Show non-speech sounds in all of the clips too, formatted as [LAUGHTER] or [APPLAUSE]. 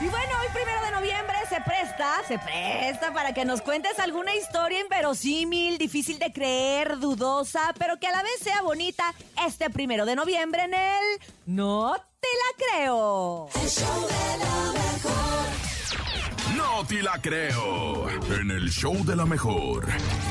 Y bueno, hoy primero de noviembre se presta, se presta para que nos cuentes alguna historia inverosímil, difícil de creer, dudosa, pero que a la vez sea bonita este primero de noviembre en el No te la creo. No te la creo. En el show de la mejor.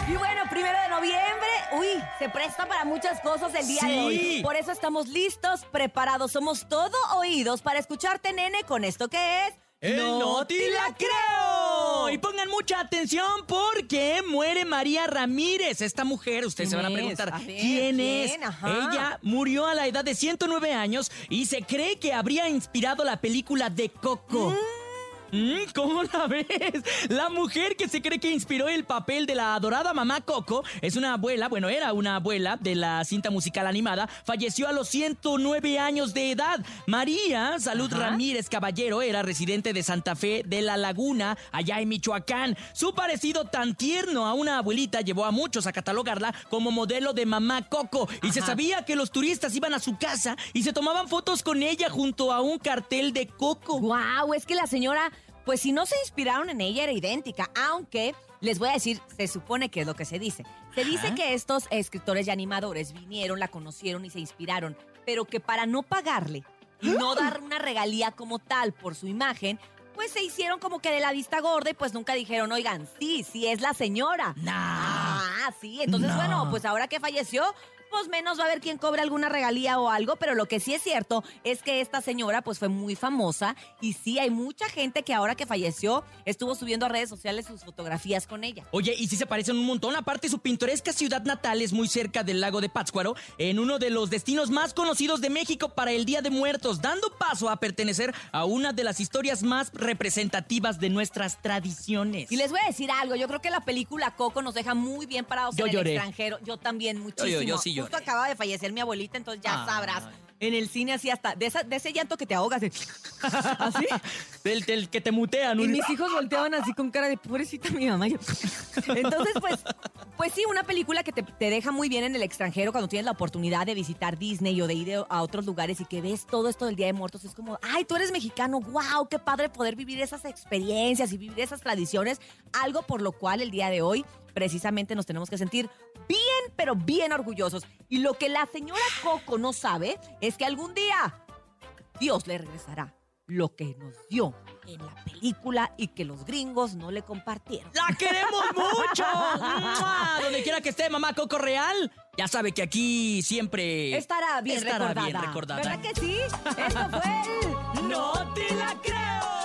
Y bueno, primero de noviembre, uy, se presta para muchas cosas el día de hoy. Sí. Por eso estamos listos, preparados, somos todo oídos para escucharte, nene, con esto que es... ¡El no te la creo! Y pongan mucha atención porque muere María Ramírez. Esta mujer, ustedes se van a preguntar, A ver, ¿quién, ¿quién? es? Ajá. Ella murió a la edad de 109 años y se cree que habría inspirado la película de Coco. Mm, ¿Cómo la ves? La mujer que se cree que inspiró el papel de la adorada mamá Coco es una abuela, bueno, era una abuela de la cinta musical animada, falleció a los 109 años de edad. María Salud Ajá. Ramírez Caballero era residente de Santa Fe de la Laguna, allá en Michoacán. Su parecido tan tierno a una abuelita llevó a muchos a catalogarla como modelo de mamá Coco y se sabía que los turistas iban a su casa y se tomaban fotos con ella junto a un cartel de Coco. Wow, es que la señora, pues si no se inspiraron en ella, era idéntica, aunque les voy a decir, se supone que es lo que se dice. Se dice que estos escritores y animadores vinieron, la conocieron y se inspiraron, pero que para no pagarle y no [GASPS] dar una regalía como tal por su imagen, pues se hicieron como que de la vista gorda y pues nunca dijeron, oigan, sí, sí es la señora. Nah. Ah, sí. Entonces, No. bueno, pues ahora que falleció, pues menos va a haber quien cobre alguna regalía o algo, pero lo que sí es cierto es que esta señora pues fue muy famosa y sí hay mucha gente que ahora que falleció estuvo subiendo a redes sociales sus fotografías con ella. Oye, y sí se parecen un montón. Aparte, su pintoresca ciudad natal es muy cerca del lago de Pátzcuaro, en uno de los destinos más conocidos de México para el Día de Muertos, dando paso a pertenecer a una de las historias más representativas de nuestras tradiciones. Y les voy a decir algo, yo creo que la película Coco nos deja muy bien parados Yo en lloré. el extranjero. Yo también muchísimo. Yo- yo- yo sí Justo acaba de fallecer mi abuelita, entonces ya sabrás. En el cine así hasta, de, esa- de ese llanto que te ahogas. de- así. Del, del que te mutean. Y mis hijos volteaban así con cara de pobrecita mi mamá. Entonces, pues, pues sí, una película que te, deja muy bien en el extranjero cuando tienes la oportunidad de visitar Disney o de ir a otros lugares y que ves todo esto del Día de Muertos. Es como, ay, tú eres mexicano, wow, qué padre poder vivir esas experiencias y vivir esas tradiciones. Algo por lo cual el día de hoy precisamente nos tenemos que sentir bien, pero bien orgullosos. Y lo que la señora Coco no sabe es que algún día Dios le regresará lo que nos dio en la película y que los gringos no le compartieron. ¡La queremos [LAUGHS] mucho! Donde quiera que esté, mamá Coco Real. Ya sabe que aquí siempre estará bien, estará recordada. bien recordada. ¿Verdad que sí? Esto fue el... ¡No te la creo!